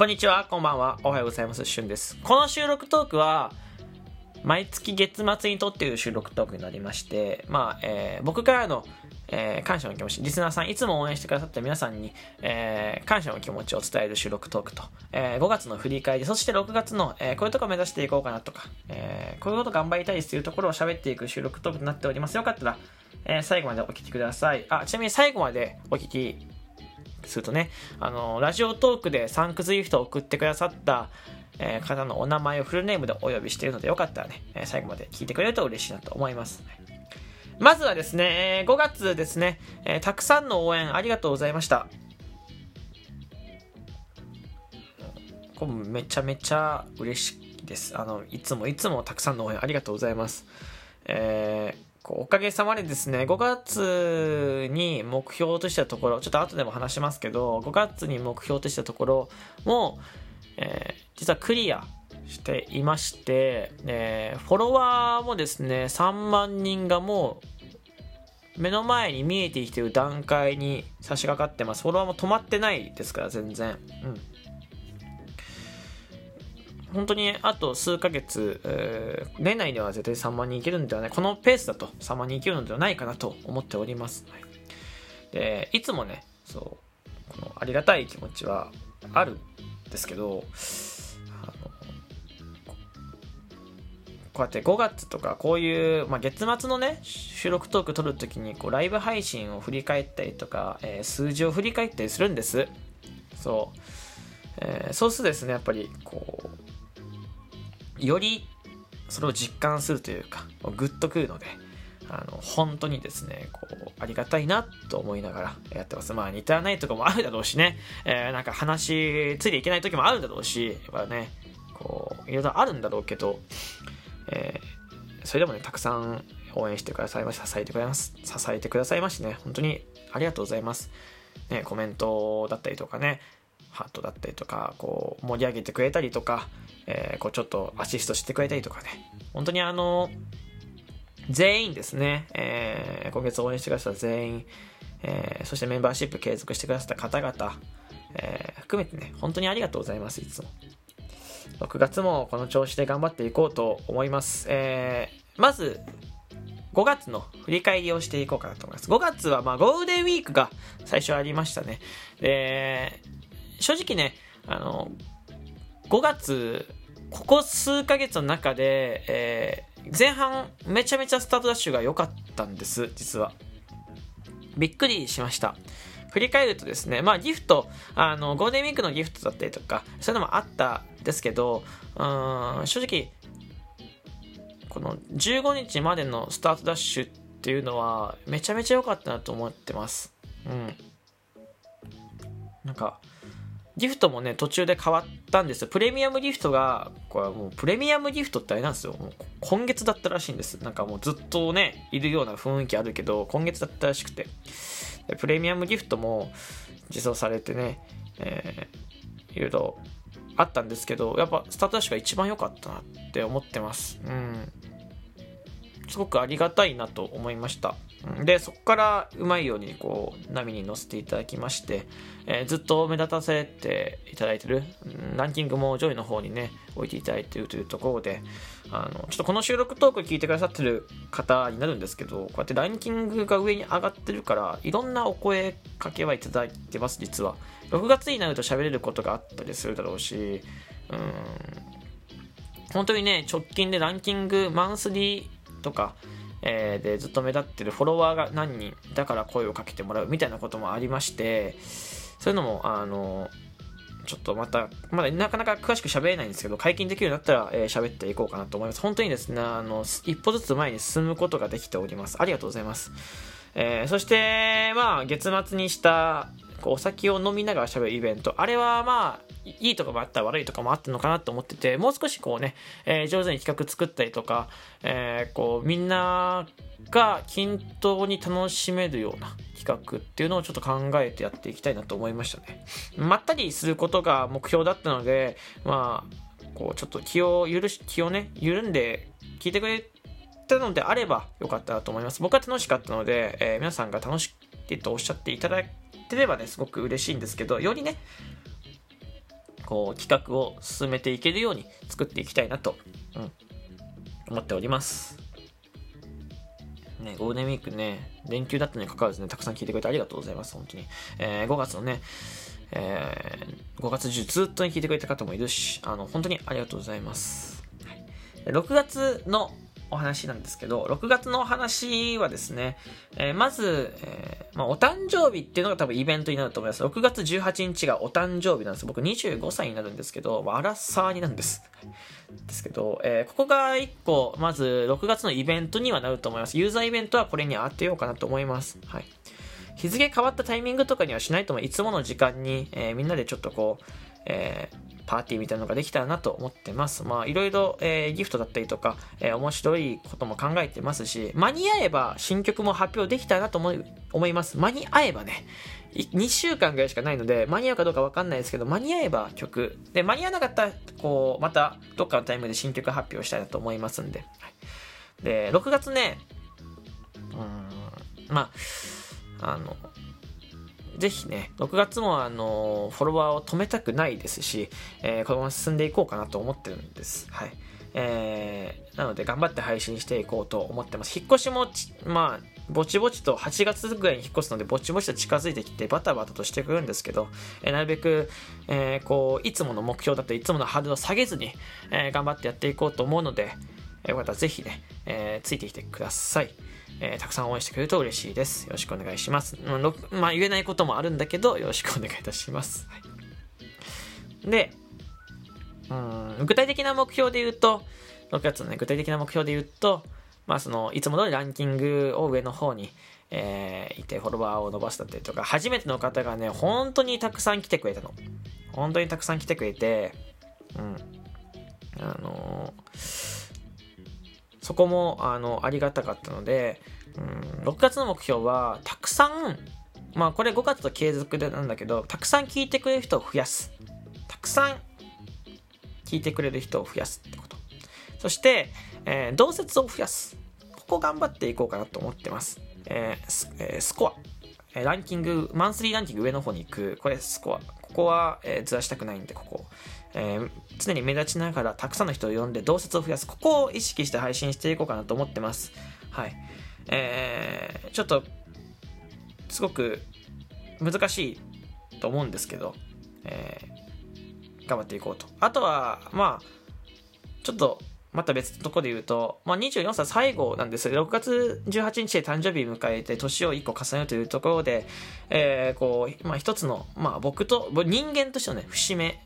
こんにちは、こんばんは、おはようございます、しゅんです。この収録トークは、毎月月末に撮っている収録トークになりまして、まあ、えー僕からの、えー感謝の気持ち、リスナーさん、いつも応援してくださった皆さんに、えー感謝の気持ちを伝える収録トークと、え5月の振り返り、そして6月の、えーこういうとこ目指していこうかなとか、えーこういうこと頑張りたいですというところを喋っていく収録トークとなっております。よかったら、えー最後までお聞きください。あ、ちなみに最後までお聞きするとね、あの、ラジオトークでサンクスギフトを送ってくださった、えー方のお名前をフルネームでお呼びしているので、よかったらね、え最後まで聞いてくれると嬉しいなと思います。まずはですね、5月ですね、えたくさんの応援ありがとうございました。これめちゃめちゃ嬉しいです。あの、いつもいつもたくさんの応援ありがとうございます。えーおかげさまでですね、5月に目標としたところ、ちょっと後でも話しますけど、5月に目標としたところも、えー実はクリアしていまして、えーフォロワーもですね、3万人がもう目の前に見えてきている段階に差し掛かってます。フォロワーも止まってないですから、全然。うん。本当にあと数ヶ月、えー年内では絶対3万人いけるんではないこのペースだと3万人いけるのではないかなと思っております、はい。でいつもねそうこのありがたい気持ちはあるんですけどこうやって5月とかこういう、まあ、月末のね収録トーク撮るときにこうライブ配信を振り返ったりとか、えー数字を振り返ったりするんです。そう、えーそうするとですねやっぱりこうよりそれを実感するというかグッとくるのであの本当にですねこうありがたいなと思いながらやってます。まあ似たらないとこもあるだろうしね、えーなんか話ついていけない時もあるだろうしやっぱねこういろいろあるんだろうけど、えーそれでもねたくさん応援してくださいまし支えてくれます。支えてくださいましてね本当にありがとうございます。ねコメントだったりとかねハートだったりとかこう盛り上げてくれたりとか、えーこうちょっとアシストしてくれたりとかね。本当にあの全員ですね、えー今月応援してくださった全員、えーそしてメンバーシップ継続してくださった方々、えー含めてね本当にありがとうございますいつも。6月もこの調子で頑張っていこうと思います、えーまず5月の振り返りをしていこうかなと思います。5月はまあゴールデンウィークが最初ありましたね。で正直ねあの5月ここ数ヶ月の中で、えー前半めちゃめちゃスタートダッシュが良かったんです実は。びっくりしました。振り返るとですねまあギフトあのゴールデンウィークのギフトだったりとかそういうのもあったんですけどうん正直この15日までのスタートダッシュっていうのはめちゃめちゃ良かったなと思ってます。うん。なんかギフトもね途中で変わったんですよ。プレミアムギフトがこれもうプレミアムギフトってあれなんですよ。もう今月だったらしいんです。なんかもうずっとねいるような雰囲気あるけど今月だったらしくて。プレミアムギフトも実装されてね、えー、いろいろあったんですけどやっぱスタートダッシュが一番良かったなって思ってます。うん。すごくありがたいなと思いました。でそこからうまいようにこう波に乗せていただきまして、えーずっと目立たせていただいてるランキングも上位の方にね置いていただいているというところであのちょっとこの収録トーク聞いてくださってる方になるんですけどこうやってランキングが上に上がってるからいろんなお声かけはいただいてます実は。6月になると喋れることがあったりするだろうしうん。本当にね直近でランキングマンスリーとか、えーでずっと目立ってるフォロワーが何人だから声をかけてもらうみたいなこともありましてそういうのもあのちょっとまたまだなかなか詳しく喋れないんですけど解禁できるようになったら、えー喋っていこうかなと思います。本当にですねあの一歩ずつ前に進むことができております。ありがとうございます。えーそして、まあ、月末にした、こう、お酒を飲みながら喋るイベント。あれは、まあ、いいとこもあった悪いとこもあったのかなと思ってて、もう少しこうね、えー上手に企画作ったりとか、えーこう、みんなが均等に楽しめるような企画っていうのをちょっと考えてやっていきたいなと思いましたね。まったりすることが目標だったので、まあ、こう、ちょっと気を許し、気をね、緩んで聞いてくれたのであればよかったなと思います。僕は楽しかったので、えー皆さんが楽しいとおっしゃっていただければね、すごく嬉しいんですけど、よりね、こう企画を進めていけるように作っていきたいなと、うん、思っております。ね、ゴールデンウィークね、連休だったにかかわらずね、たくさん聞いてくれてありがとうございます、本当に。えー、5月のね、えー、5月中ずっとに聞いてくれた方もいるし、あの、本当にありがとうございます。はい、6月のお話なんですけど、6月のお話はですね、えー、まず、えー、まあ、お誕生日っていうのが多分イベントになると思います。6月18日がお誕生日なんです。僕25歳になるんですけど、まあ、アラサーになるんです。ですけど、えー、ここが1個、まず6月のイベントにはなると思います。ユーザーイベントはこれに当てようかなと思います。はい。日付変わったタイミングとかにはしないともいつもの時間に、えー、みんなでちょっとこう、えー、パーティーみたいなのができたらなと思ってます。まあ、いろいろ、えー、ギフトだったりとか、えー、面白いことも考えてますし、間に合えば新曲も発表できたらなと思い思います。間に合えばね、2週間ぐらいしかないので、間に合うかどうかわかんないですけど、間に合えば曲。で、間に合わなかったら、こう、また、どっかのタイムで新曲発表したいなと思いますんで。はい、で、6月ね、うん、まあ、あの、ぜひね、6月もあの、フォロワーを止めたくないですし、えー、このまま進んでいこうかなと思ってるんです。はい。えー、なので頑張って配信していこうと思ってます。引っ越しもまあ、ぼちぼちと8月ぐらいに引っ越すので、ぼちぼちと近づいてきて、バタバタとしてくるんですけど、えー、なるべく、えー、こう、いつもの目標だったり、いつものハードルを下げずに、え、頑張ってやっていこうと思うので、よかったらぜひね、え、ついてきてください。えー、たくさん応援してくれると嬉しいです。よろしくお願いします。まあ、言えないこともあるんだけど、よろしくお願いいたします。はい、で、うん、具体的な目標で言うと、6月のね、具体的な目標で言うと、まあ、その、いつも通りランキングを上の方に、えー、いて、フォロワーを伸ばすだったりとか、初めての方がね、本当にたくさん来てくれたの。本当にたくさん来てくれて、うん。あのーそこもあのありがたかったので、うん、6月の目標はたくさんまあこれ5月と継続でなんだけどたくさん聞いてくれる人を増やす。たくさん聞いてくれる人を増やすってこと。そして、えー、同説を増やす。ここ頑張っていこうかなと思ってます、えースえー、スコア。ランキングマンスリーランキング上の方に行く。これスコア。ここは、えー、ずらしたくないんでここ。えー、常に目立ちながらたくさんの人を呼んで同説を増やす。ここを意識して配信していこうかなと思ってます。はい。えー、ちょっと、すごく難しいと思うんですけど、えー、頑張っていこうと。あとは、まあ、ちょっと、また別のとこで言うと、まあ、24歳最後なんです6月18日で誕生日迎えて年を1個重ねるというところで、えー、こう、まあ、一つの、まあ、僕と、人間としてのね、節目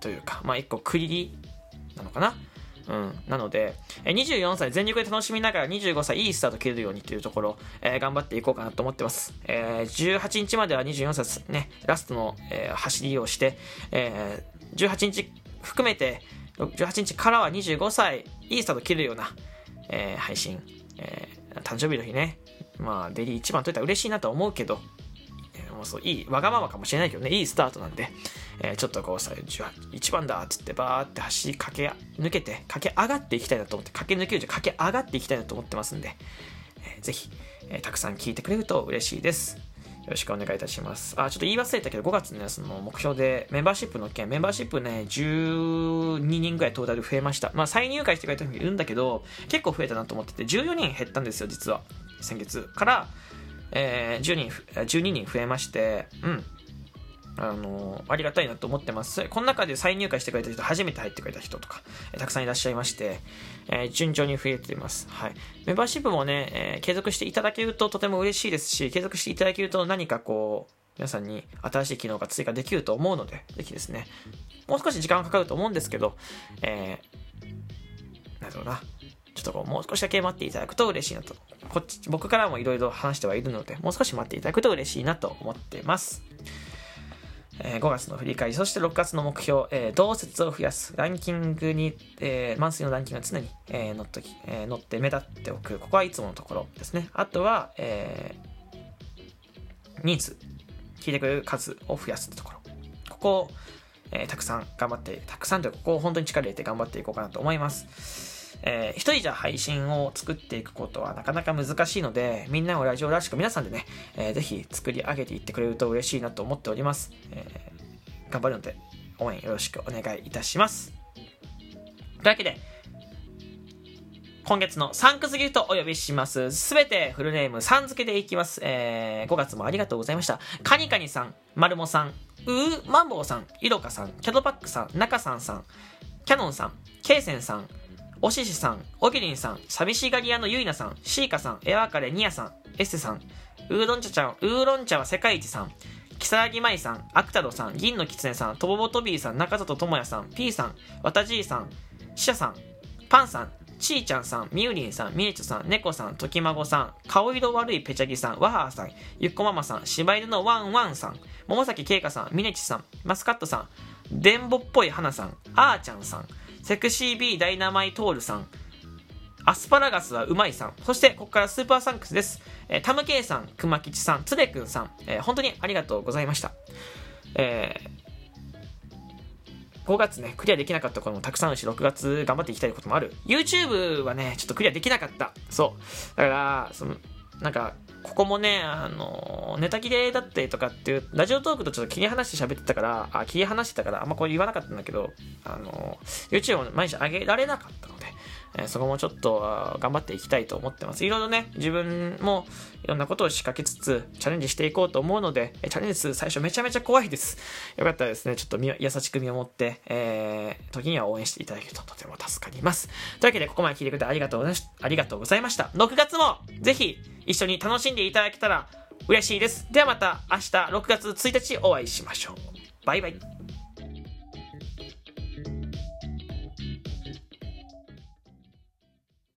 というか、まあ一個区切りなのかな？うん。なので、え24歳全力で楽しみながら25歳いいスタート切れるようにというところ、えー、頑張っていこうかなと思ってます。えー、18日までは24歳ね、ラストの、えー、走りをして、えー、18日含めて、18日からは25歳いいスタート切るような、え、配信、え、誕生日の日ね、まあ、デリー一番取れたら嬉しいなと思うけど、もそう、いい、わがままかもしれないけどね、いいスタートなんで、えー、ちょっとこうさ、1番だっつってバーって走り駆け抜けて、駆け上がっていきたいなと思って、駆け抜けるじゃ駆け上がっていきたいなと思ってますんで、えー、ぜひ、えー、たくさん聞いてくれると嬉しいです。よろしくお願いいたします。あ、ちょっと言い忘れたけど、5月ね、その目標でメンバーシップの件、メンバーシップね、12人ぐらいトータル増えました。まあ、再入会してくれた人もいるんだけど、結構増えたなと思ってて、14人減ったんですよ、実は。先月から、えー、10人、12人増えまして、うん。あのありがたいなと思ってます。この中で再入会してくれた人、初めて入ってくれた人とか、えたくさんいらっしゃいまして、えー、順調に増えています。はい。メンバーシップもね、え、継続していただけるととても嬉しいですし、継続していただけると何かこう、皆さんに新しい機能が追加できると思うので、ぜひですね、もう少し時間がかかると思うんですけど、えー、なんだろうな、ちょっとこう、もう少しだけ待っていただくと嬉しいなと。こっち、僕からもいろいろ話してはいるので、もう少し待っていただくと嬉しいなと思ってます。えー、5月の振り返り、そして6月の目標、えー、同説を増やす、ランキングに、えー、マンスリーのランキングが常に、えー、乗っとき、えー、乗って目立っておく。ここはいつものところですね。あとは、えー、人数、聞いてくれる数を増やすところ。ここを、えー、たくさん頑張って、たくさんというか、ここを本当に力入れて頑張っていこうかなと思います。えー、一人じゃ配信を作っていくことはなかなか難しいので、みんなをラジオらしく皆さんでね、えー、ぜひ作り上げていってくれると嬉しいなと思っております。えー、頑張るので、応援よろしくお願いいたします。というわけで、今月のサンクスギフトお呼びします。すべてフルネームさん付けでいきます。えー、5月もありがとうございました。カニカニさん、マルモさん、うーマンボウさん、イロカさん、キャドパックさん、ナカさんさん、キャノンさん、ケイセンさん、おししさん、おぎりんさん、寂しがり屋のゆいなさん、シーカさん、エアーカレニアさん、エッセさん、ウーロン茶ちゃん、ウーロン茶は世界一さん、木更木舞さん、アクタロさん、銀の狐さん、トボボトビーさん、中里智也さん、ピーさん、わたじいさん、シシャさん、パンさん、ちーちゃんさん、みゆりんさん、みえちょさん、ねこさん、ときまごさん、顔色悪いぺちゃぎさん、わはーさん、ゆっこママさん、柴犬のワンワンさん、桃崎けいかさん、みねちさん、マスカットさん、でんぼっぽい花さん、あーちゃんさん、セクシービーダイナマイトールさん、アスパラガスはうまいさん、そしてここからスーパーサンクスです。えー、タムケイさん、くまきちさん、つれくんさん、えー、本当にありがとうございました。えー5月ね、クリアできなかったこともたくさんあるし、6月頑張っていきたいこともある。YouTube はね、ちょっとクリアできなかった。そう。だから、その、なんか、ここもね、あの、ネタ切れだったりとかっていう、ラジオトークとちょっと切り離して喋ってたから、あ、切り離してたから、あんまこれ言わなかったんだけど、あの、YouTube も毎日上げられなかったので、え、そこもちょっと頑張っていきたいと思ってます。いろいろね、自分もいろんなことを仕掛けつつ、チャレンジしていこうと思うので、チャレンジする最初めちゃめちゃ怖いです。よかったらですね、ちょっと優しく見守って、えー、時には応援していただけるととても助かります。というわけで、ここまで聞いてくれてありがとうございました。ありがとうございました。6月もぜひ一緒に楽しんでいただけたら嬉しいです。ではまた明日6月1日お会いしましょう。バイバイ。